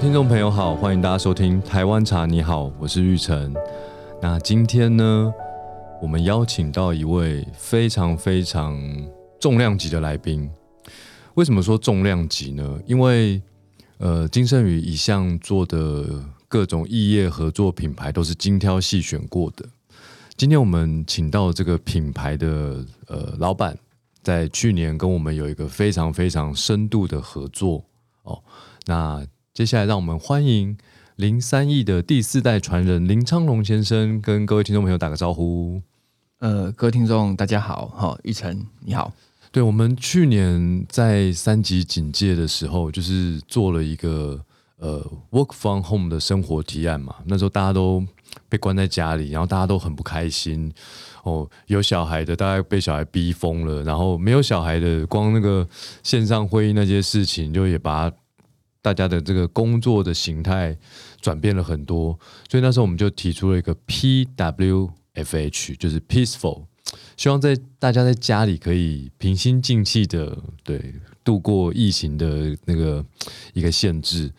听众朋友好，欢迎大家收听台湾茶。你好，我是玉成。那今天呢，我们邀请到一位非常非常重量级的来宾。为什么说重量级呢？因为呃，金盛宇一向做的各种异业合作品牌都是精挑细选过的。今天我们请到这个品牌的呃老板，在去年跟我们有一个非常非常深度的合作哦。那接下来让我们欢迎零三亿的第四代传人林昌龙先生，跟各位听众朋友打个招呼。呃，各位听众大家好，哈，玉成你好。对我们去年在三级警戒的时候，就是做了一个呃 work from home 的生活提案嘛。那时候大家都被关在家里，然后大家都很不开心。哦，有小孩的大概被小孩逼疯了，然后没有小孩的，光那个线上会议那些事情，就也把大家的这个工作的形态转变了很多。所以那时候我们就提出了一个 PWFH，就是 peaceful。希望在大家在家里可以平心静气的对度过疫情的那个一个限制。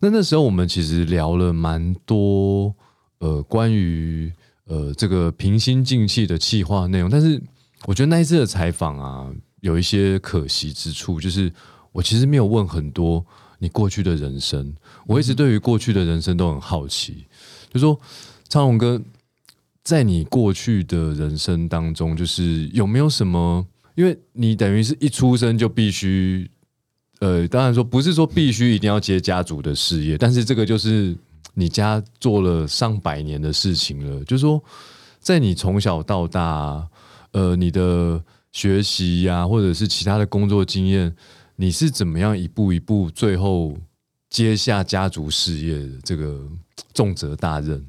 那那时候我们其实聊了蛮多呃关于呃这个平心静气的气话内容，但是我觉得那一次的采访啊有一些可惜之处，就是我其实没有问很多你过去的人生。我一直对于过去的人生都很好奇，就说昌龙哥。在你过去的人生当中，就是有没有什么？因为你等于是一出生就必须，呃，当然说不是说必须一定要接家族的事业，但是这个就是你家做了上百年的事情了。就是说，在你从小到大，呃，你的学习呀，或者是其他的工作经验，你是怎么样一步一步最后接下家族事业的这个重责大任？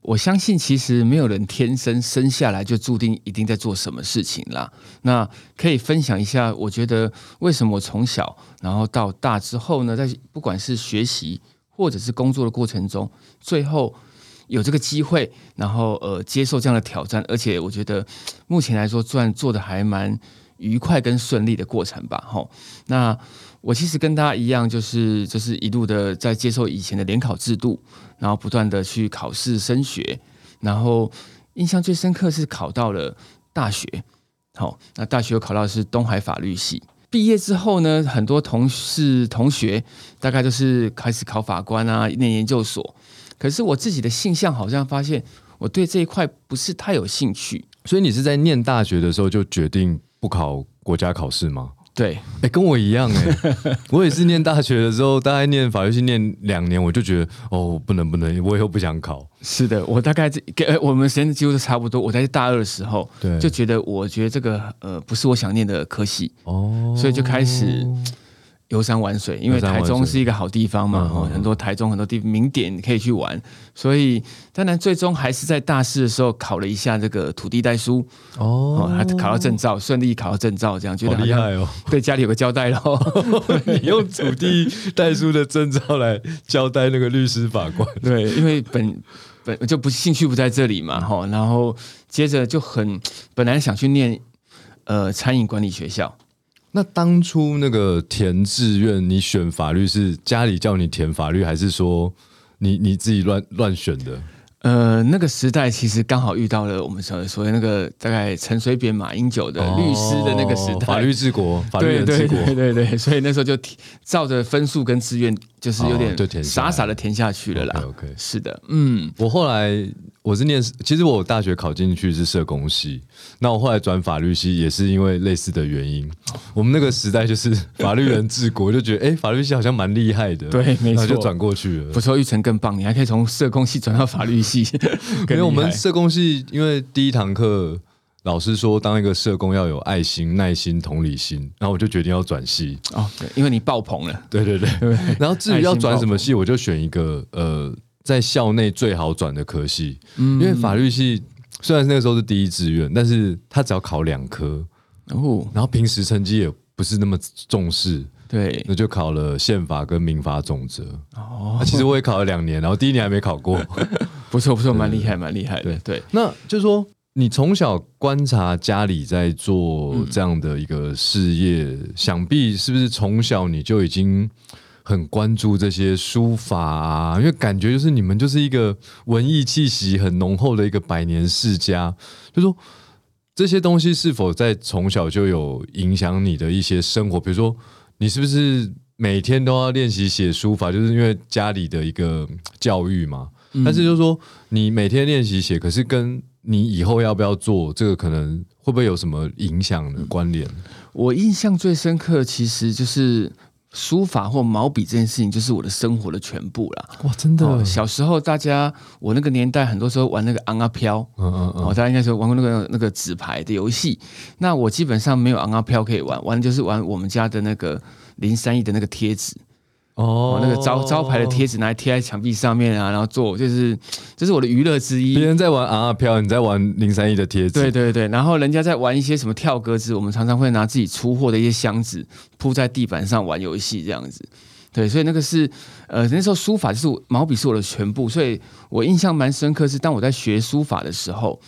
我相信，其实没有人天生生下来就注定一定在做什么事情啦。那可以分享一下，我觉得为什么我从小然后到大之后呢，在不管是学习或者是工作的过程中，最后有这个机会，然后呃接受这样的挑战，而且我觉得目前来说，虽然做的还蛮愉快跟顺利的过程吧。吼，那。我其实跟大家一样，就是就是一路的在接受以前的联考制度，然后不断的去考试升学，然后印象最深刻是考到了大学，好，那大学考到是东海法律系。毕业之后呢，很多同事同学大概都是开始考法官啊，念研究所。可是我自己的性向好像发现，我对这一块不是太有兴趣。所以你是在念大学的时候就决定不考国家考试吗？对，哎，跟我一样哎，我也是念大学的时候，大概念法律系念两年，我就觉得哦，不能不能，我以后不想考。是的，我大概这跟我们时间几乎都差不多。我在大二的时候，对，就觉得我觉得这个呃不是我想念的科系哦，所以就开始。游山玩水，因为台中是一个好地方嘛，哦，很多台中很多地名点可以去玩，所以当然最终还是在大四的时候考了一下这个土地代书哦，还考到证照，顺利考到证照，这样觉得好厉害哦，对家里有个交代喽。你用土地代书的证照来交代那个律师法官，对，因为本本就不兴趣不在这里嘛，哈，然后接着就很本来想去念呃餐饮管理学校。那当初那个填志愿，你选法律是家里叫你填法律，还是说你你自己乱乱选的？呃，那个时代其实刚好遇到了我们所所谓那个大概陈水扁、马英九的律师的那个时代，法律治国，法律治国，对对对，所以那时候就照着分数跟志愿，就是有点傻傻的填下去了啦。OK，是的，嗯，我后来。我是念，其实我大学考进去是社工系，那我后来转法律系也是因为类似的原因。我们那个时代就是法律人治国，就觉得 哎，法律系好像蛮厉害的，对，没错，就转过去了。不错，玉成更棒，你还可以从社工系转到法律系。因为我们社工系，因为第一堂课老师说，当一个社工要有爱心、耐心、同理心，然后我就决定要转系。哦，对，因为你爆棚了。对对 对。然后至于要转什么系，我就选一个呃。在校内最好转的科系，因为法律系虽然那个时候是第一志愿，但是他只要考两科，哦，然后平时成绩也不是那么重视，对，那就考了宪法跟民法总则。哦，其实我也考了两年，然后第一年还没考过，不错不错，蛮厉害蛮厉害的。对，那就是说你从小观察家里在做这样的一个事业，想必是不是从小你就已经很关注这些书法啊，因为感觉就是你们就是一个文艺气息很浓厚的一个百年世家，就说这些东西是否在从小就有影响你的一些生活？比如说，你是不是每天都要练习写书法？就是因为家里的一个教育嘛。但是就是说，你每天练习写，可是跟你以后要不要做这个，可能会不会有什么影响的关联？我印象最深刻，其实就是书法或毛笔这件事情，就是我的生活的全部了。哇，真的！小时候大家，我那个年代，很多时候玩那个昂啊飘，嗯嗯嗯，大家应该说玩过那个那个纸牌的游戏。那我基本上没有昂啊飘可以玩，玩就是玩我们家的那个零三亿的那个贴纸。哦，那个招招牌的贴纸拿来贴在墙壁上面啊，然后做就是这是我的娱乐之一。别人在玩啊啊飘，你在玩零三一的贴纸。对对对，然后人家在玩一些什么跳格子，我们常常会拿自己出货的一些箱子铺在地板上玩游戏这样子。对，所以那个是呃那时候书法就是毛笔是我的全部，所以我印象蛮深刻是当我在学书法的时候。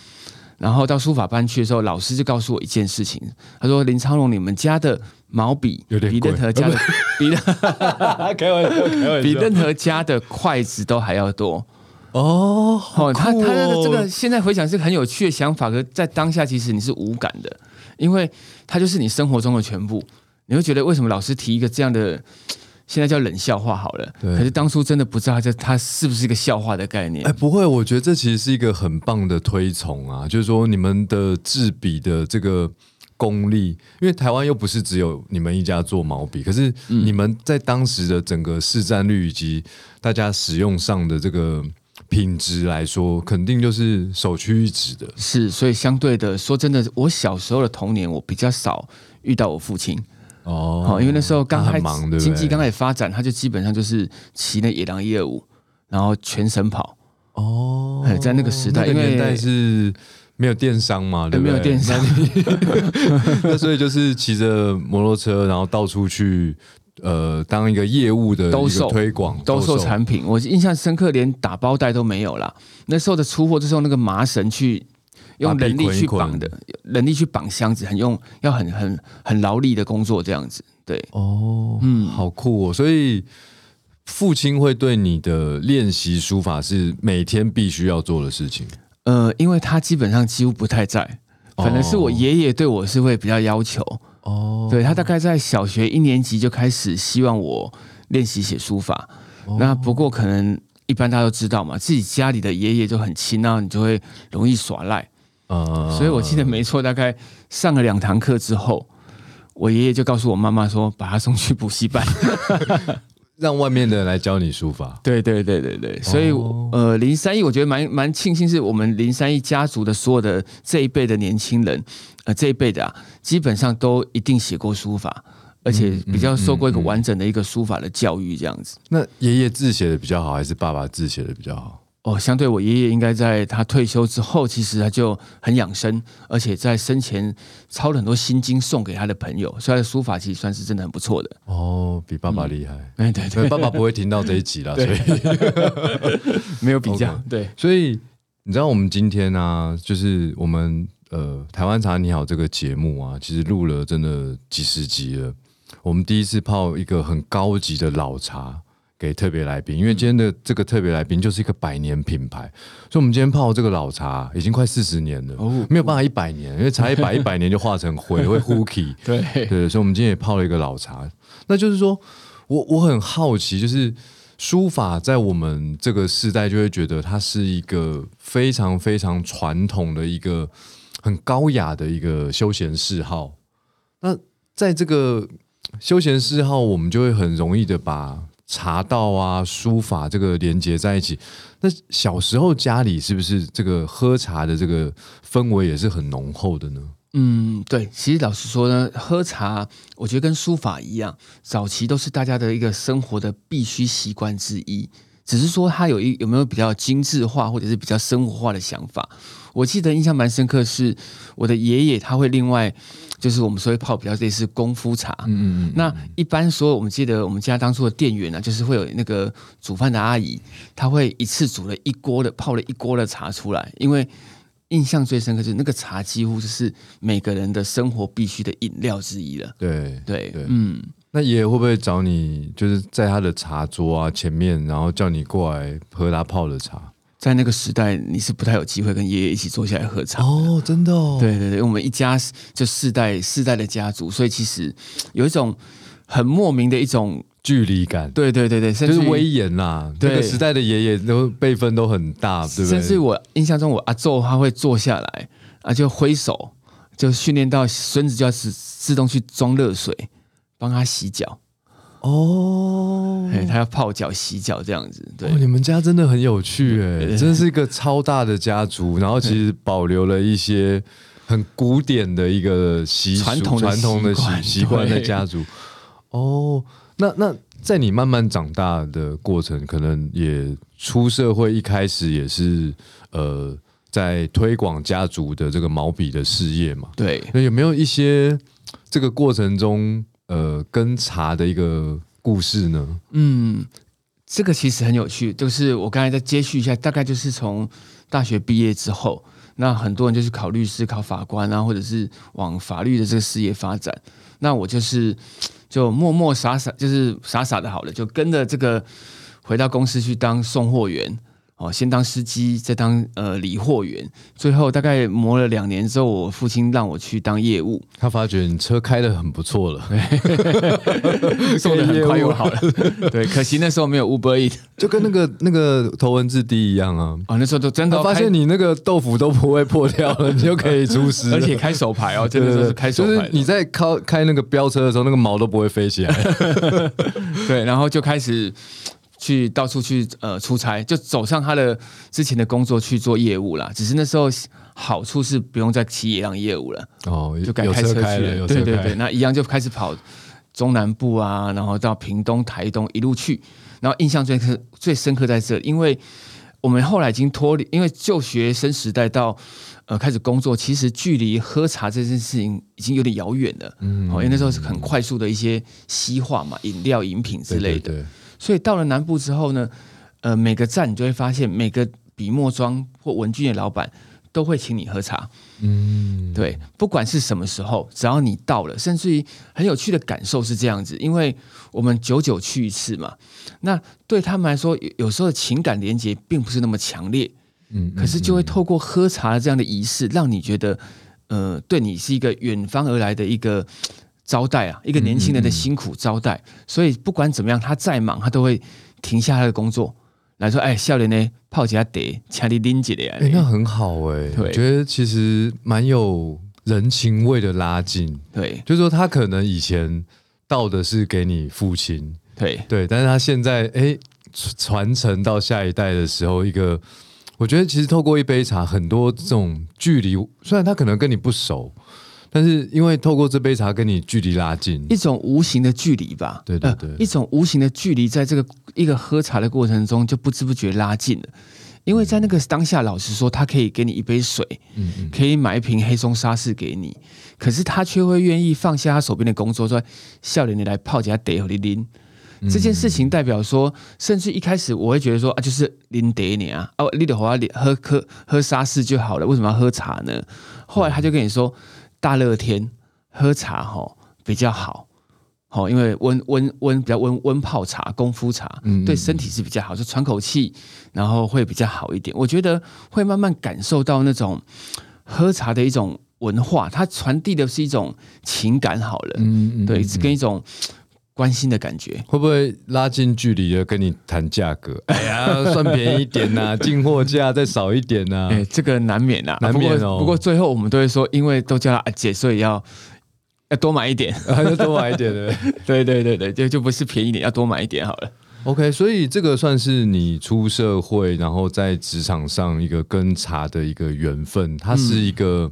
然后到书法班去的时候，老师就告诉我一件事情，他说：“林昌荣，你们家的毛笔比任何家的 比 比任何家的筷子都还要多哦。”哦，他他那个这个现在回想是很有趣的想法，可在当下其实你是无感的，因为它就是你生活中的全部。你会觉得为什么老师提一个这样的？现在叫冷笑话好了，可是当初真的不知道这它是不是一个笑话的概念。哎，不会，我觉得这其实是一个很棒的推崇啊，就是说你们的制笔的这个功力，因为台湾又不是只有你们一家做毛笔，可是你们在当时的整个市占率以及大家使用上的这个品质来说，肯定就是首屈一指的。是，所以相对的说，真的，我小时候的童年，我比较少遇到我父亲。哦，好，因为那时候刚开始经济刚开始发展，他就基本上就是骑那野狼一二五，然后全省跑。哦，在那个时代，因为年代是没有电商嘛，对不对？没有电商，那 所以就是骑着摩托车，然后到处去呃当一个业务的兜售推广兜售产品。我印象深刻，连打包袋都没有啦。那时候的出货就是用那个麻绳去。用人力去绑的，人力去绑箱子，很用要很很很劳力的工作，这样子，对，哦，嗯，好酷哦。所以父亲会对你的练习书法是每天必须要做的事情。呃，因为他基本上几乎不太在，反正是我爷爷对我是会比较要求。哦，对他大概在小学一年级就开始希望我练习写书法。那不过可能一般大家都知道嘛，自己家里的爷爷就很亲，那你就会容易耍赖。呃，所以我记得没错，大概上了两堂课之后，我爷爷就告诉我妈妈说，把他送去补习班，让外面的人来教你书法。对对对对对，所以呃，林三义我觉得蛮蛮庆幸，是我们林三义家族的所有的这一辈的年轻人，呃，这一辈的啊，基本上都一定写过书法，而且比较受过一个完整的一个书法的教育，这样子。那爷爷字写的比较好，还是爸爸字写的比较好？哦，相对我爷爷应该在他退休之后，其实他就很养生，而且在生前抄了很多心经送给他的朋友，所以他的书法其实算是真的很不错的。哦，比爸爸厉害。哎，对对，爸爸不会听到这一集了，所以 没有比较。对，所以你知道我们今天呢，就是我们呃台湾茶你好这个节目啊，其实录了真的几十集了。我们第一次泡一个很高级的老茶。给特别来宾，因为今天的这个特别来宾就是一个百年品牌，所以我们今天泡这个老茶已经快四十年了，哦，没有办法一百年，因为茶一百 一百年就化成灰，会呼气。对对，所以我们今天也泡了一个老茶。那就是说我我很好奇，就是书法在我们这个时代就会觉得它是一个非常非常传统的一个很高雅的一个休闲嗜好。那在这个休闲嗜好，我们就会很容易的把茶道啊，书法这个连接在一起。那小时候家里是不是这个喝茶的这个氛围也是很浓厚的呢？嗯，对。其实老实说呢，喝茶我觉得跟书法一样，早期都是大家的一个生活的必须习惯之一。只是说他有一有没有比较精致化或者是比较生活化的想法。我记得印象蛮深刻，是我的爷爷他会另外。就是我们所谓泡比较类似功夫茶，嗯嗯嗯那一般说，我们记得我们家当初的店员呢，就是会有那个煮饭的阿姨，她会一次煮了一锅的泡了一锅的茶出来，因为印象最深刻就是那个茶几乎就是每个人的生活必须的饮料之一了。对对对，嗯，那爷爷会不会找你，就是在他的茶桌啊前面，然后叫你过来喝他泡的茶？在那个时代，你是不太有机会跟爷爷一起坐下来喝茶。哦，真的哦。对对对，我们一家就四代四代的家族，所以其实有一种很莫名的一种距离感。对对对对，甚至就是威严啦。对那个时代的爷爷都辈分都很大，对不甚至？我印象中，我阿昼他会坐下来啊，就挥手，就训练到孙子就要自自动去装热水，帮他洗脚。哦，哎，他要泡脚、洗脚这样子。对哦，你们家真的很有趣哎，真是一个超大的家族，然后其实保留了一些很古典的一个习俗、传统的传统的习习习惯的家族。哦，那那在你慢慢长大的过程，可能也出社会，一开始也是呃，在推广家族的这个毛笔的事业嘛。对，那有没有一些这个过程中呃跟茶的一个故事呢？嗯，这个其实很有趣，就是我刚才再接续一下，大概就是从大学毕业之后，那很多人就是考律师、考法官啊，或者是往法律的这个事业发展。那我就是就默默傻傻，就是傻傻的好了，就跟着这个回到公司去当送货员。哦，先当司机，再当呃理货员，最后大概磨了两年之后，我父亲让我去当业务，他发觉你车开的很不错了，送的很快又好了。对，可惜那时候没有 Uber E。就跟那个那个头文字 D 一样啊。哦，那时候都真的他发现你那个豆腐都不会破掉了，你就可以出师，而且开手牌哦，真的是开手牌。就是你在开开那个飙车的时候，那个毛都不会飞起来。对，然后就开始去到处去呃出差，就走上他的之前的工作去做业务啦。只是那时候好处是不用再骑野狼业务了，哦，就改有开车去了，对对对，那一样就开始跑中南部啊，然后到屏东、台东一路去。然后印象最刻最深刻在这里，因为我们后来已经脱离，因为就学生时代到呃开始工作，其实距离喝茶这件事情已经有点遥远了。嗯，哦，因为那时候是很快速的一些西化嘛，饮料、饮品之类的。对对对所以到了南部之后呢，呃，每个站你就会发现，每个笔墨庄或文具店老板都会请你喝茶。嗯，对，不管是什么时候，只要你到了，甚至于很有趣的感受是这样子，因为我们久久去一次嘛，那对他们来说，有有时候情感连接并不是那么强烈，嗯可是就会透过喝茶这样的仪式，让你觉得，呃，对你是一个远方而来的一个招待啊，一个年轻人的辛苦招待，所以不管怎么样，他再忙，他都会停下他的工作来说，哎，笑脸呢，泡几下茶，请你拎几来哎、。那很好哎、对。我觉得其实蛮有人情味的拉近，对。就是说他可能以前到的是给你父亲，对。对，但是他现在哎传传承到下一代的时候，一个我觉得其实透过一杯茶，很多这种距离，虽然他可能跟你不熟，但是因为透过这杯茶跟你距离拉近，一种无形的距离吧，对对对呃一种无形的距离，在这个一个喝茶的过程中，就不知不觉拉近了。因为在那个当下，老实说，他可以给你一杯水，嗯嗯，可以买一瓶黑松沙士给你，可是他却会愿意放下他手边的工作，说：“笑脸你来泡几下茶和你拎。”这件事情代表说，甚至一开始我会觉得说啊，就是拎茶你啊，哦，你的话喝喝喝沙士就好了，为什么要喝茶呢？后来他就跟你说，大热天喝茶吼比较好。好，因为温温温比较温温泡茶、功夫茶，嗯对身体是比较好，就喘口气，然后会比较好一点。我觉得会慢慢感受到那种 喝茶的一种文化，它传递的是一种情感好了，嗯嗯对，跟一种关心的感觉。会不会拉近距离的跟你谈价格？哎呀，算便宜一点呐、进货价再少一点呐、哎、这个难免啊，难免哦不过不过最后我们都会说，因为都叫她阿姐，所以要要多买一点。还是多买一点的。对对对对，就就不是便宜一点，要多买一点好了。OK，所以这个算是你出社会，然后在职场上一个跟茶的一个缘分，它是一个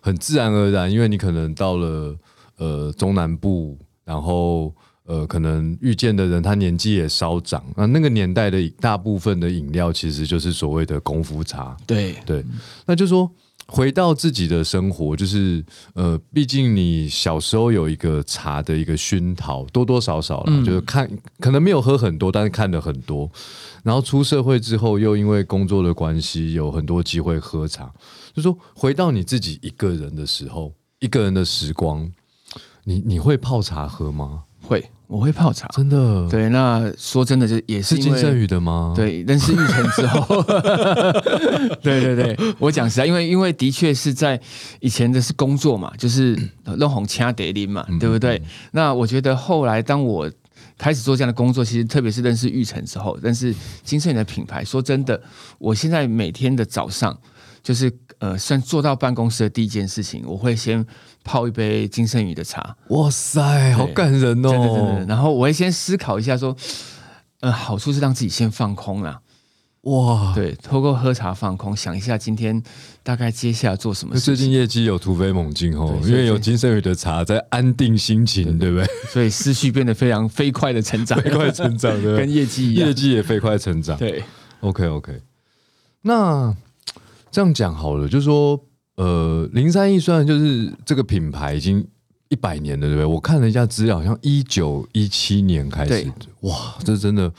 很自然而然，因为你可能到了呃中南部，然后呃可能遇见的人他年纪也稍长，那那个年代的大部分的饮料其实就是所谓的功夫茶，对对，那就说回到自己的生活，就是呃，毕竟你小时候有一个茶的一个熏陶，多多少少啦，就是看可能没有喝很多，但是看了很多。然后出社会之后，又因为工作的关系，有很多机会喝茶。就说回到你自己一个人的时候，一个人的时光，你你会泡茶喝吗？会，我会泡茶。真的，对，那说真的，就也是是金圣宇的吗？，对，认识玉成之后，对对对，我讲实在，因为因为的确是在以前的是工作嘛，就是 弄红掐得林嘛，对不对？那我觉得后来当我开始做这样的工作，其实特别是认识玉成之后，认识金盛宇的品牌，说真的，我现在每天的早上就是呃，算坐到办公室的第一件事情，我会先泡一杯金盛宇的茶，哇塞，好感人真的真的，哦！然后我会先思考一下说。呃，好处是让自己先放空啊，哇，对，透过喝茶放空，想一下今天大概接下来做什么那最事情，近业绩有突飞猛进哦，因为有金圣宇的茶在安定心情，对不对？所以思绪变得非常飞快的成长，飞快成长，跟对？业绩一样业。绩也飞快成长。对，OK OK，那这样讲好了，就是说，呃，零三一虽然就是这个品牌已经一百年了，对不对？我看了一下资料，好像一九一七年开始，哇，这真的。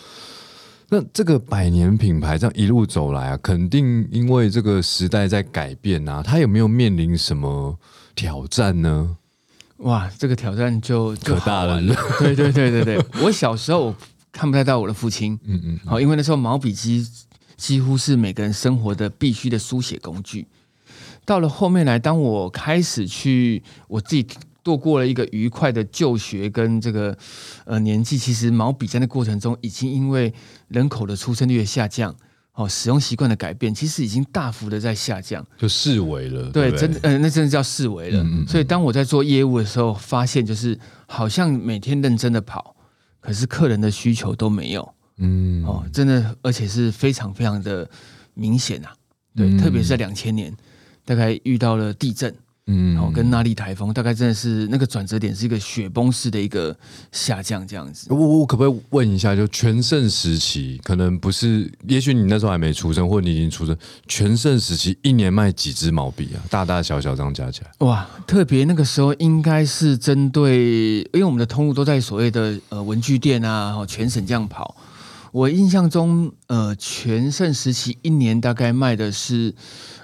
那这个百年品牌这样一路走来啊，肯定因为这个时代在改变啊，它有没有面临什么挑战呢？哇，这个挑战就就可大了。对对对对对，我小时候我看不太到我的父亲，嗯嗯，好，因为那时候毛笔机几乎是每个人生活的必须的书写工具。到了后面来，当我开始去我自己度过了一个愉快的就学跟这个呃年纪，其实毛笔在那过程中已经因为人口的出生率的下降，哦，使用习惯的改变，其实已经大幅的在下降。就视为了，对，不真的，呃，那真的叫视为了。嗯嗯嗯所以当我在做业务的时候，发现就是好像每天认真的跑，可是客人的需求都没有嗯，哦，真的，而且是非常非常的明显啊。对，嗯特别是在两千年，大概遇到了地震，嗯然后跟那莉台风，大概真的是那个转折点是一个雪崩式的一个下降，这样子。我我可不可以问一下，就全盛时期，可能不是，也许你那时候还没出生，或你已经出生，全盛时期一年卖几支毛笔啊？大大小小这样加起来，哇，特别那个时候应该是针对，因为我们的通路都在所谓的呃文具店啊，哦全省这样跑。我印象中，呃，全盛时期一年大概卖的是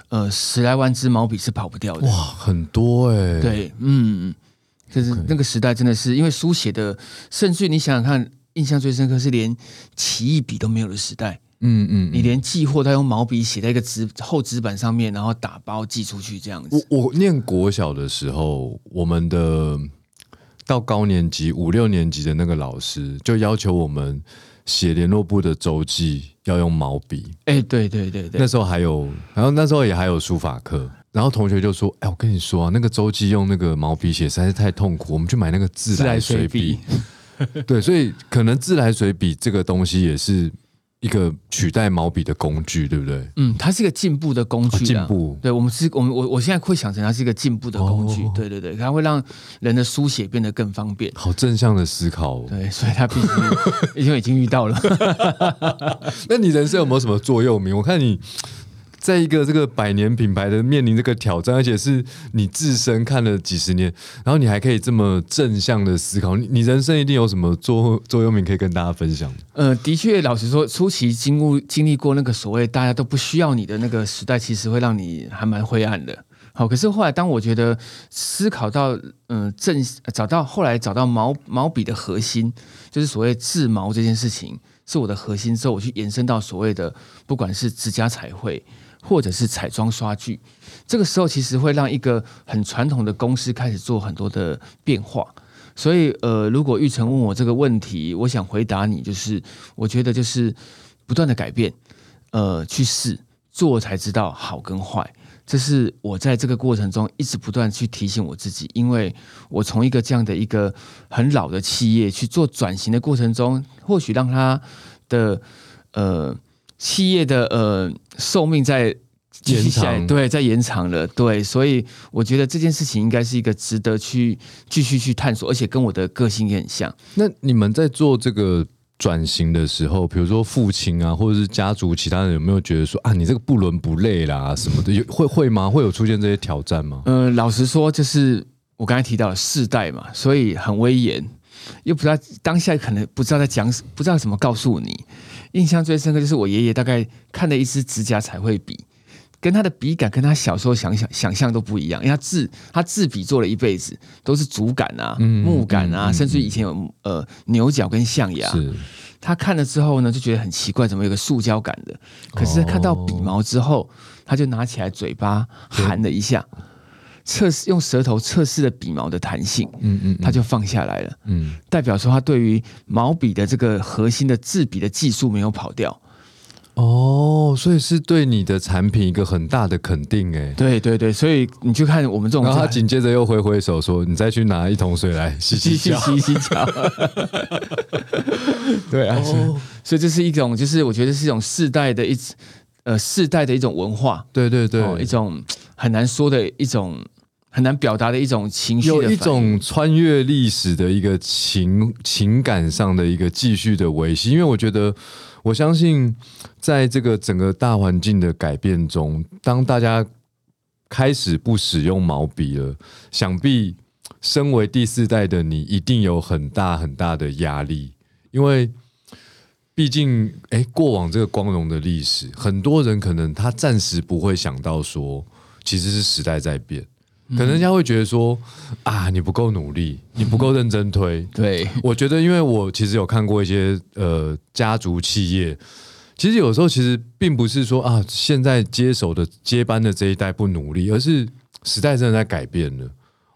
呃十来万支毛笔是跑不掉的。哇，很多哎、，对，嗯，就是那个时代真的是因为书写的，甚至于你想想看，印象最深刻是连奇异笔都没有的时代，嗯嗯，你连寄货都要用毛笔写在一个纸厚纸板上面，然后打包寄出去这样子。我我念国小的时候，我们的到高年级五六年级的那个老师就要求我们写联络部的周记要用毛笔，哎、对对对对那，时候还有，然后那时候也还有书法课，然后同学就说：“哎，我跟你说啊，那个周记用那个毛笔写实在是太痛苦，我们去买那个自来水笔。”对，所以可能自来水笔这个东西也是一个取代毛笔的工具，对不对？嗯，它是一个进步的工具、啊，哦进步对我们是，我们我我现在会想成它是一个进步的工具，哦对对对，它会让人的书写变得更方便。好正向的思考、哦。对，所以它必须，因为已经遇到了。那你人生有没有什么座右铭？我看你在一个这个百年品牌的面临这个挑战，而且是你自身看了几十年，然后你还可以这么正向的思考，你你人生一定有什么座座右铭可以跟大家分享？呃，的确，老实说，初期经过经历过那个所谓大家都不需要你的那个时代，其实会让你还蛮灰暗的。好，可是后来当我觉得思考到，嗯、正找到后来找到毛毛笔的核心，就是所谓制毛这件事情是我的核心之后，我去延伸到所谓的不管是指甲彩绘或者是彩妆刷具，这个时候其实会让一个很传统的公司开始做很多的变化。所以，呃，如果玉成问我这个问题，我想回答你，就是我觉得就是不断的改变，呃，去试做才知道好跟坏。这是我在这个过程中一直不断去提醒我自己，因为我从一个这样的一个很老的企业去做转型的过程中，或许让它的呃企业的呃寿命在延长对，在延长了，对，所以我觉得这件事情应该是一个值得去继续去探索，而且跟我的个性也很像。那你们在做这个转型的时候，比如说父亲啊，或者是家族其他人，有没有觉得说啊，你这个不伦不类啦什么的，有会会吗？会有出现这些挑战吗？呃，老实说，就是我刚才提到的世代嘛，所以很威严，又不知道当下可能不知道在讲，不知道怎么告诉你。印象最深刻就是我爷爷大概看了一支指甲彩绘笔，跟他的笔感跟他小时候想想想象都不一样，因为他字他字笔做了一辈子都是竹杆啊、木杆啊，甚至以前有呃牛角跟象牙。他看了之后呢，就觉得很奇怪，怎么有个塑胶感的？可是看到笔毛之后，他就拿起来嘴巴含了一下。测试用舌头测试了笔毛的弹性，嗯嗯，他就放下来了，嗯，代表说他对于毛笔的这个核心的制笔的技术没有跑掉。哦，所以是对你的产品一个很大的肯定，哎，对对对，所以你就看我们这种，然后他紧接着又挥挥手说：“你再去拿一桶水来洗洗洗 洗洗脚。对啊，所以这是一种，就是我觉得是一种世代的一呃世代的一种文化，对对对，一种很难说的一种。很难表达的一种情绪，有一种穿越历史的一个情情感上的一个继续的维系。因为我觉得，我相信，在这个整个大环境的改变中，当大家开始不使用毛笔了，想必身为第四代的你，一定有很大很大的压力。因为毕竟，哎，过往这个光荣的历史，很多人可能他暂时不会想到说，其实是时代在变。可能人家会觉得说啊，你不够努力，你不够认真推。对，我觉得，因为我其实有看过一些呃家族企业，其实有时候其实并不是说啊，现在接手的接班的这一代不努力，而是时代真的在改变了。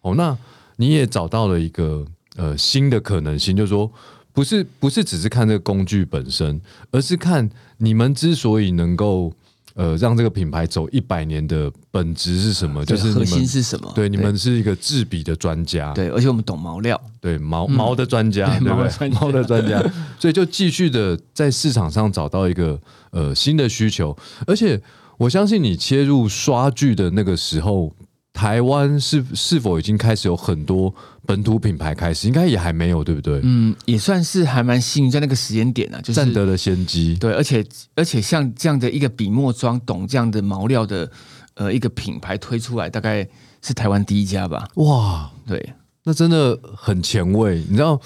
哦，那你也找到了一个呃新的可能性，就是说，不是不是只是看这个工具本身，而是看你们之所以能够。呃，让这个品牌走一百年的本质是什么？就是核心是什么？对，你们是一个制笔的专家，对，而且我们懂毛料，对毛毛的专家，对不对？毛的专家，所以就继续的在市场上找到一个呃新的需求，而且我相信你切入刷剧的那个时候。台湾是是否已经开始有很多本土品牌开始？应该也还没有，对不对？嗯，也算是还蛮幸运，在那个时间点呢，就占得了先机。对，而且而且像这样的一个笔墨装懂这样的毛料的呃一个品牌推出来，大概是台湾第一家吧。哇，对，那真的很前卫。你知道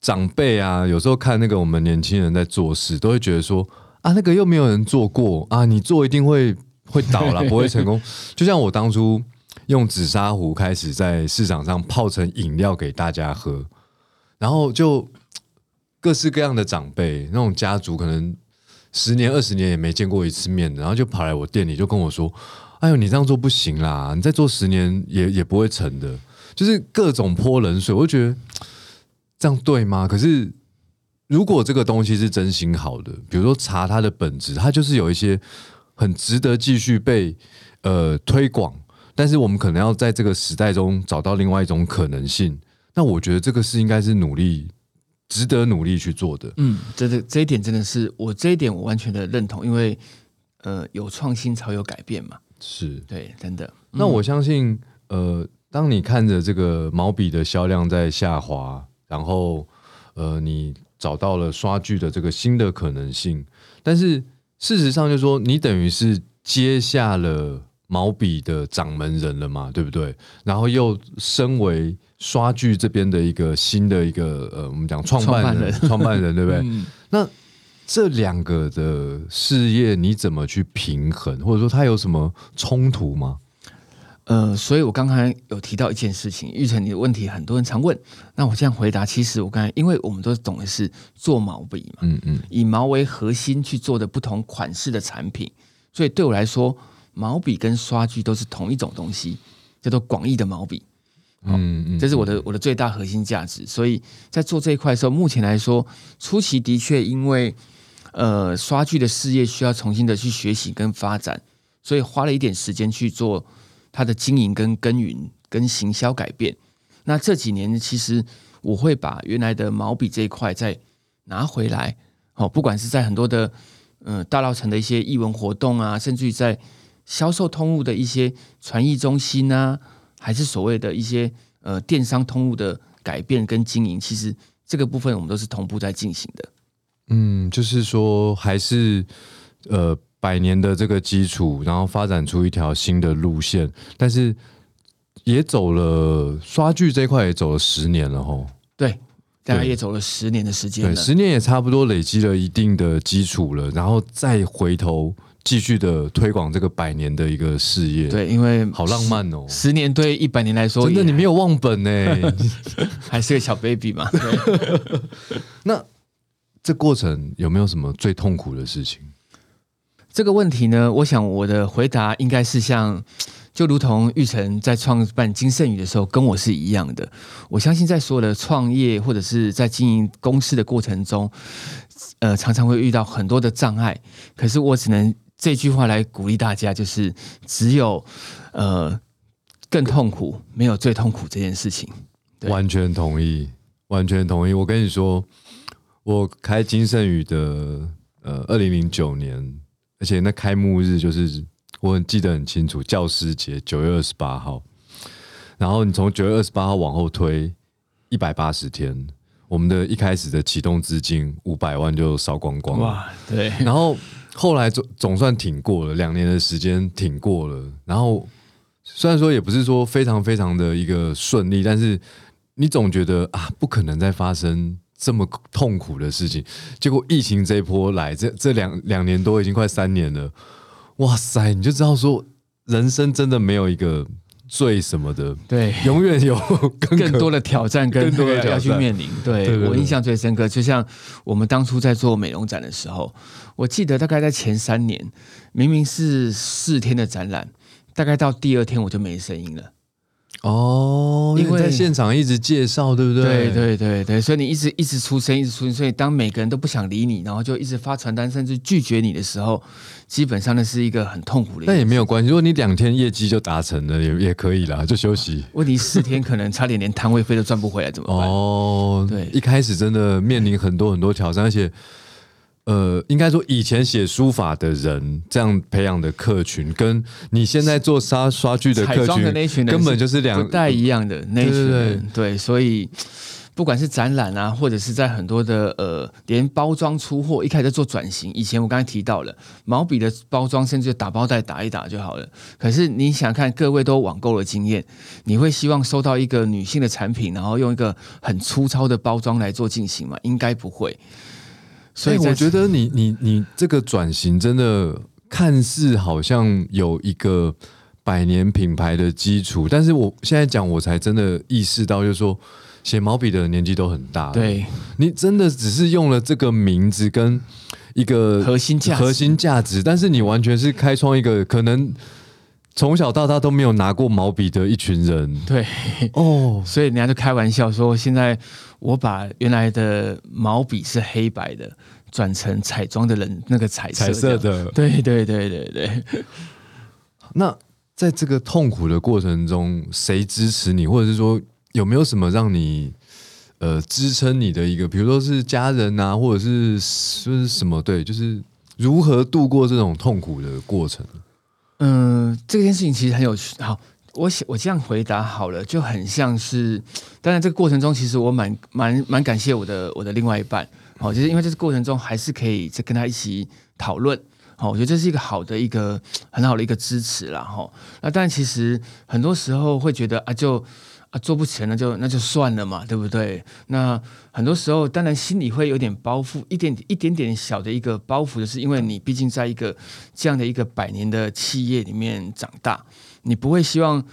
长辈啊，有时候看那个我们年轻人在做事，都会觉得说啊，那个又没有人做过啊，你做一定会。会倒了，不会成功。就像我当初用紫砂壶开始在市场上泡成饮料给大家喝，然后就各式各样的长辈，那种家族可能十年二十年也没见过一次面的，然后就跑来我店里就跟我说：“哎呦，你这样做不行啦，你再做十年也也不会成的。”就是各种泼冷水，我就觉得这样对吗？可是如果这个东西是真心好的，比如说茶它的本质，它就是有一些。很值得继续被呃推广，但是我们可能要在这个时代中找到另外一种可能性。那我觉得这个是应该是努力，值得努力去做的。嗯，这这这一点真的是我这一点我完全的认同，因为呃有创新才有改变嘛。是对，真的。那我相信呃，当你看着这个毛笔的销量在下滑，然后呃你找到了刷剧的这个新的可能性，但是。事实上，就是说你等于是接下了毛笔的掌门人了嘛，对不对？然后又身为刷具这边的一个新的一个呃，我们讲创办人，创办人，对不对？那这两个的事业你怎么去平衡，或者说它有什么冲突吗？呃，所以我刚才有提到一件事情，玉成，你的问题很多人常问，那我这样回答，其实我刚才，因为我们都懂的是做毛笔嘛，嗯嗯，以毛为核心去做的不同款式的产品，所以对我来说，毛笔跟刷具都是同一种东西，叫做广义的毛笔，嗯嗯，这是我的我的最大核心价值，所以在做这一块的时候，目前来说，初期的确因为呃刷具的事业需要重新的去学习跟发展，所以花了一点时间去做。它的经营跟耕耘跟行销改变，那这几年其实我会把原来的毛笔这一块再拿回来，哦，不管是在很多的嗯大稻城的一些艺文活动啊，甚至于在销售通路的一些传艺中心啊，还是所谓的一些呃电商通路的改变跟经营，其实这个部分我们都是同步在进行的。嗯，就是说还是呃。百年的这个基础，然后发展出一条新的路线，但是也走了刷剧这一块也走了十年了吼。对，大概也走了十年的时间。对，十年也差不多累积了一定的基础了，然后再回头继续的推广这个百年的一个事业。，对，因为好浪漫哦。十年对一百年来说，真的，你没有有忘本呢。还是个小 baby 嘛？对 那这过程有没有什么最痛苦的事情？这个问题呢，我想我的回答应该是像，就如同玉成在创办金盛宇的时候跟我是一样的。我相信在所有的创业或者是在经营公司的过程中，呃，常常会遇到很多的障碍。可是我只能这句话来鼓励大家，就是只有呃更痛苦，没有最痛苦这件事情。完全同意，完全同意。我跟你说，我开金盛宇的呃，二零零九年，而且那开幕日就是我很记得很清楚，教师节九月二十八号。然后你从九月二十八号往后推一百八十天，我们的一开始的启动资金五百万就烧光光了。哇，对，然后后来总总算挺过了，两年的时间挺过了。然后虽然说也不是说非常非常的一个顺利，但是你总觉得啊，不可能再发生这么痛苦的事情。结果疫情这一波来，这这两两年多已经快三年了，哇塞，你就知道说人生真的没有一个最什么的，对。永远有更更多的挑战跟更多的那个要去面临。对对对对我印象最深刻，就像我们当初在做美容展的时候，我记得大概在前三年，明明是四天的展览，大概到第二天我就没声音了。哦，因因为为在现场一直介绍，对不对？对对对对，所以你一直一直出声，一直出声，所以当每个人都不想理你，然后就一直发传单，甚至拒绝你的时候，基本上那是一个很痛苦的一件事。但也没有关系，如果你两天业绩就达成了，也也可以啦，就休息。问题，四天可能差点连摊位费都赚不回来，怎么办？哦，对一开始真的面临很多很多挑战，而且，呃，应该说以前写书法的人这样培养的客群，跟你现在做刷刷剧的客群人根本就是两不太一样的那一群对对人，对，所以不管是展览啊，或者是在很多的呃，连包装出货，一开始在做转型。以前我刚才提到了毛笔的包装，甚至打包袋打一打就好了。可是你想看，各位都网购的经验，你会希望收到一个女性的产品，然后用一个很粗糙的包装来做进行吗？应该不会。所以我觉得你你你这个转型真的看似好像有一个百年品牌的基础，但是我现在讲我才真的意识到，就是说写毛笔的年纪都很大，对。你真的只是用了这个名字跟一个核心价核心价值，但是你完全是开创一个可能从小到大都没有拿过毛笔的一群人对。哦，所以人家就开玩笑说，现在我把原来的毛笔是黑白的，转成彩妆的人那个彩色彩色。的。对对对对对，那在这个痛苦的过程中，谁支持你，或者是说有没有什么让你呃支撑你的一个，比如说是家人啊，或者是就是什么对，就是如何度过这种痛苦的过程？嗯，这件事情其实很有趣。好，我想我这样回答好了，就很像是，当然这个过程中，其实我蛮蛮蛮感谢我的我的另外一半，好，就是因为这个过程中还是可以再跟他一起讨论。好，我觉得这是一个好的一个很好的一个支持啦，哈。那但其实很多时候会觉得啊，就啊做不成，那就那就算了嘛，对不对？那很多时候当然心里会有点包袱，一点一点点小的一个包袱，就是因为你毕竟在一个这样的一个百年的企业里面长大，你不会希望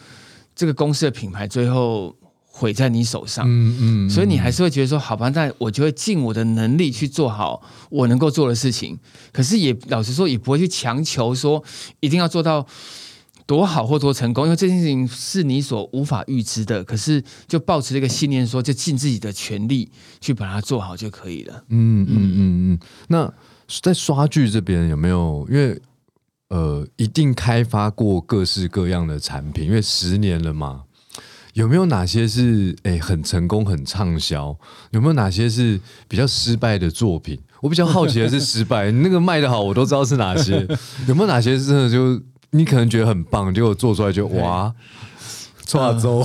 这个公司的品牌最后毁在你手上。嗯嗯所以你还是会觉得说，好吧，那我就会尽我的能力去做好我能够做的事情。可是也老实说，也不会去强求说一定要做到多好或多成功，因为这件事情是你所无法预知的。可是就抱持这个信念说，就尽自己的全力去把它做好就可以了。嗯嗯嗯嗯。那在刷剧这边有没有？因为呃，一定开发过各式各样的产品，因为十年了嘛。有没有哪些是诶、很成功、很畅销？有没有哪些是比较失败的作品？我比较好奇的是失败，那个卖的好，我都知道是哪些。有没有哪些是真的就你可能觉得很棒，结果做出来就哇，抓周。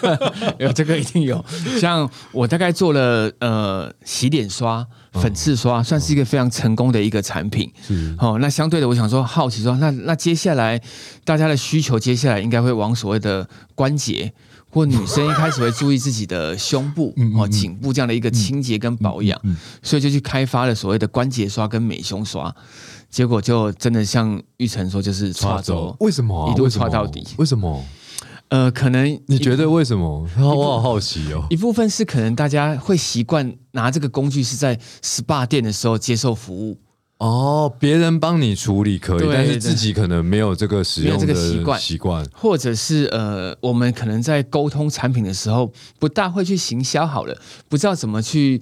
有这个一定有，像我大概做了呃洗脸刷、粉刺刷，算是一个非常成功的一个产品。是。哦，那相对的，我想说，好奇说，那那接下来大家的需求，接下来应该会往所谓的关节，或女生一开始会注意自己的胸部、哦、颈部这样的一个清洁跟保养，所以就去开发了所谓的关节刷跟美胸刷。结果就真的像玉成说，就是抓抓走。为什么啊？一路为什么抓到底为什么？呃，可能你觉得为什么？我好好奇哦。一部分是可能大家会习惯拿这个工具是在 SPA 店的时候接受服务，哦，别人帮你处理可以，但是自己可能没有这个使用习惯。习惯。或者是呃，我们可能在沟通产品的时候不大会去行销好了，不知道怎么去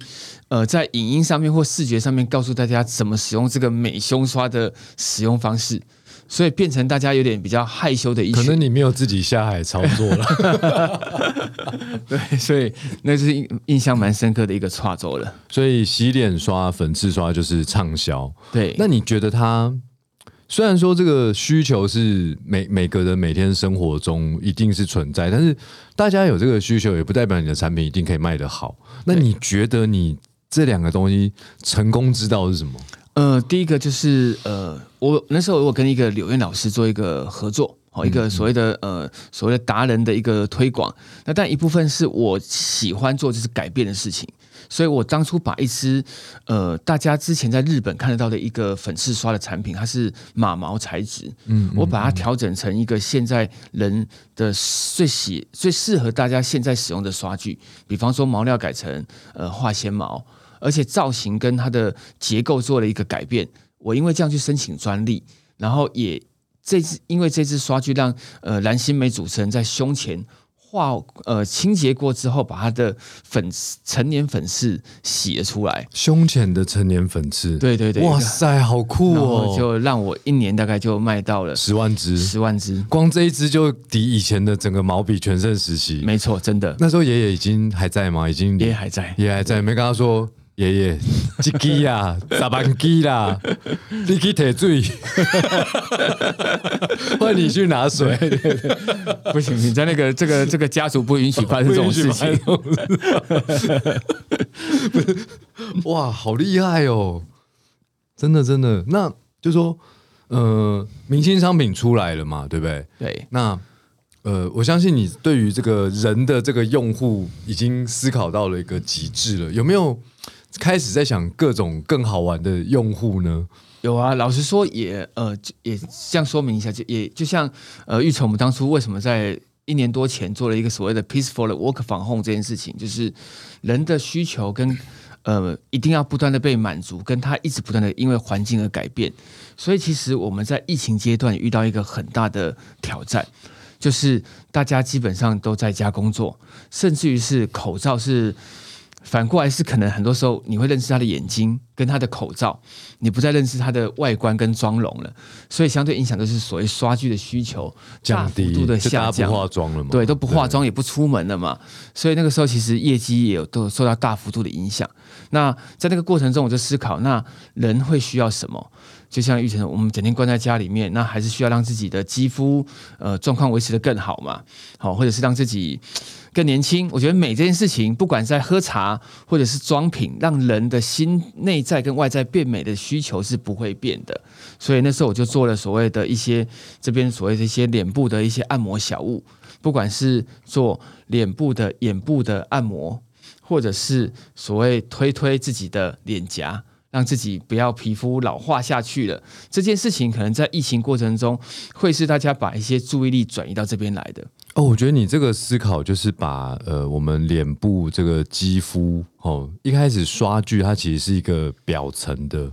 呃在影音上面或视觉上面告诉大家怎么使用这个美胸刷的使用方式，所以变成大家有点比较害羞的一群。可能你没有自己下海操作了，对，所以那是印印象蛮深刻的一个跨州了。所以洗脸刷、粉刺刷就是畅销。对，那你觉得它虽然说这个需求是每每个人每天生活中一定是存在，但是大家有这个需求，也不代表你的产品一定可以卖得好。那你觉得你这两个东西成功之道是什么？呃，第一个就是呃，我那时候我跟一个柳燕老师做一个合作，好、一个所谓的呃所谓的达人的一个推广。那但一部分是我喜欢做就是改变的事情，所以我当初把一支呃大家之前在日本看得到的一个粉刺刷的产品，它是马毛材质，嗯，我把它调整成一个现在人的最喜最适合大家现在使用的刷具，比方说毛料改成呃化纤毛。而且造型跟它的结构做了一个改变。我因为这样去申请专利，然后也这次因为这次刷具让呃蓝心湄主持人在胸前画呃清洁过之后，把它的粉成年粉刺洗了出来。胸前的成年粉刺，对对对，哇塞，好酷哦！就让我一年大概就卖到了十万支，十万支。光这一支就抵以前的整个毛笔全盛时期。没错，真的那时候爷爷已经还在吗？已经爷爷还在。爷爷还在，没跟他说爷爷，一支啊，十万支啦，你去提水，换你去拿水，不行，你在那个这个这个家族不允许发生这种事情。不是，哇，好厉害哦！真的，真的，那就说，呃，明星商品出来了嘛，对不对？对，那呃，我相信你对于这个人的这个用户已经思考到了一个极致了，有没有开始在想各种更好玩的用户呢？有啊，老实说也呃也这样说明一下，就也就像呃玉成我们当初为什么在一年多前做了一个所谓的 peaceful 的 work 防控这件事情，就是人的需求跟呃一定要不断的被满足，跟他一直不断的因为环境而改变，所以其实我们在疫情阶段遇到一个很大的挑战。就是大家基本上都在家工作，甚至于是口罩是反过来是可能很多时候你会认识他的眼睛跟他的口罩，你不再认识他的外观跟妆容了，所以相对影响就是所谓刷剧的需求大幅降低度的下降不。化妆了嘛？对，都不化妆也不出门了嘛，所以那个时候其实业绩也有都有受到大幅度的影响。那在那个过程中，我就思考，那人会需要什么？就像玉成，我们整天关在家里面，那还是需要让自己的肌肤呃状况维持的更好嘛，好，或者是让自己 更年轻。我觉得美这件事情，不管在喝茶或者是妆品，让人的心内在跟外在变美的需求是不会变的。所以那时候我就做了所谓的一些这边所谓的一些脸部的一些按摩小物，不管是做脸部的、眼部的按摩，或者是所谓推推自己的脸颊。让自己不要皮肤老化下去了，这件事情可能在疫情过程中，会是大家把一些注意力转移到这边来的。哦，我觉得你这个思考就是把呃我们脸部这个肌肤哦，一开始刷具它其实是一个表层的，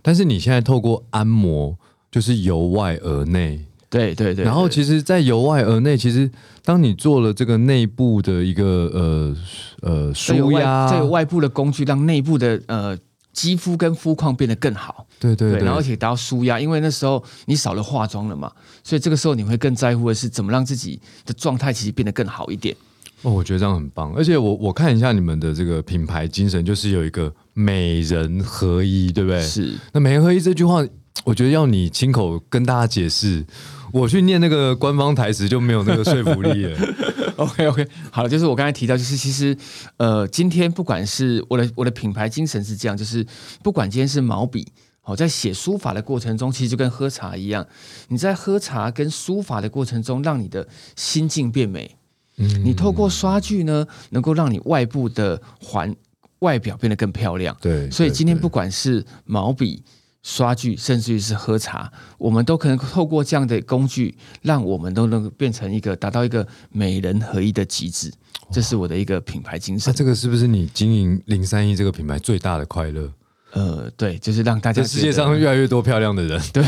但是你现在透过按摩就是由外而内，对对对，然后其实，在由外而内，其实当你做了这个内部的一个呃呃舒压，这个外部的工具，让内部的呃肌肤跟肤况变得更好。对对对，然后而且达到舒压，因为那时候你少了化妆了嘛，所以这个时候你会更在乎的是怎么让自己的状态其实变得更好一点。哦，我觉得这样很棒，而且我我看一下你们的这个品牌精神，就是有一个美人合一，对不对？是，那美人合一这句话，我觉得要你亲口跟大家解释，我去念那个官方台词就没有那个说服力了。OK OK，好了，就是我刚才提到，就是其实呃，今天不管是我的我的品牌精神是这样，就是不管今天是毛笔。好，在写书法的过程中，其实就跟喝茶一样，你在喝茶跟书法的过程中，让你的心境变美。嗯你透过刷具呢，能够让你外部的环外表变得更漂亮。对，所以今天不管是毛笔、刷剧，甚至于是喝茶，我们都可能透过这样的工具，让我们都能变成一个达到一个美人合一的极致。这是我的一个品牌精神那神。这个是不是你经营零三一这个品牌最大的快乐？呃，对，就是让大家世界上越来越多漂亮的人，对，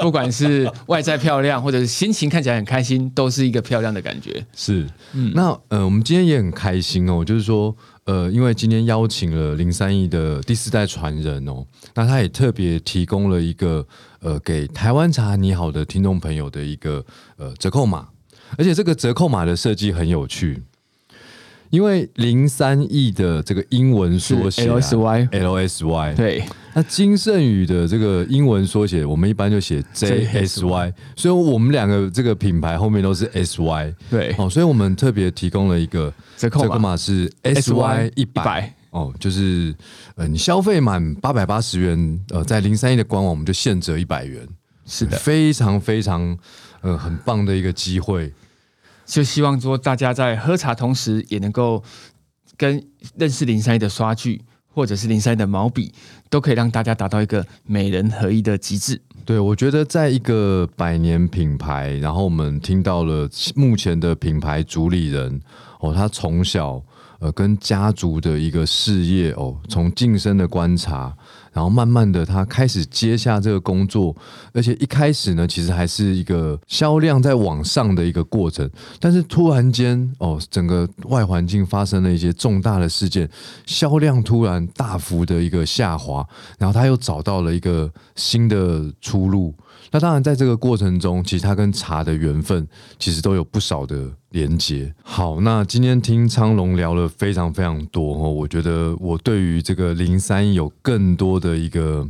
不管是外在漂亮，或者是心情看起来很开心，都是一个漂亮的感觉。是，那呃，我们今天也很开心哦，就是说，呃，因为今天邀请了零三亿的第四代传人哦，那他也特别提供了一个呃给台湾茶你好的听众朋友的一个呃折扣码，而且这个折扣码的设计很有趣。因为零三亿的这个英文缩写、啊、是 LSY LSY，对，那金圣宇的这个英文缩写，我们一般就写 JSY，所以我们两个这个品牌后面都是 SY。对。哦，所以我们特别提供了一个折扣码。是 SY 一百。100哦，就是呃你消费满八百八十元，呃在零三一的官网我们就现折一百元，是的，非常非常呃很棒的一个机会。就希望说大家在喝茶同时，也能够跟认识零三一的刷具，或者是林三的毛笔，都可以让大家达到一个美人合一的极致。对，我觉得在一个百年品牌，然后我们听到了目前的品牌主理人哦，他从小呃跟家族的一个事业哦，从晋升的观察，然后慢慢的他开始接下这个工作，而且一开始呢，其实还是一个销量在往上的一个过程，但是突然间哦，整个外环境发生了一些重大的事件，销量突然大幅的一个下滑，然后他又找到了一个新的出路。那当然，在这个过程中，其实他跟茶的缘分其实都有不少的连接。好，那今天听昌隆聊了非常非常多哦，我觉得我对于这个零三有更多的一个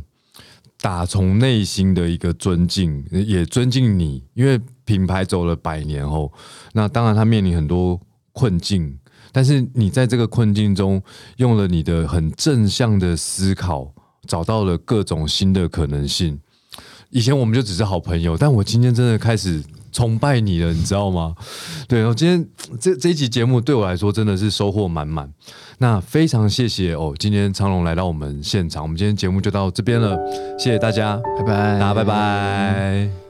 打从内心的一个尊敬，也尊敬你，因为品牌走了百年后，那当然它面临很多困境，但是你在这个困境中用了你的很正向的思考，找到了各种新的可能性。以前我们就只是好朋友，但我今天真的开始崇拜你了，你知道吗？对，我今天这这一集节目对我来说真的是收获满满。那非常谢谢哦，今天昌隆来到我们现场，我们今天节目就到这边了，谢谢大家，拜拜，大家拜拜。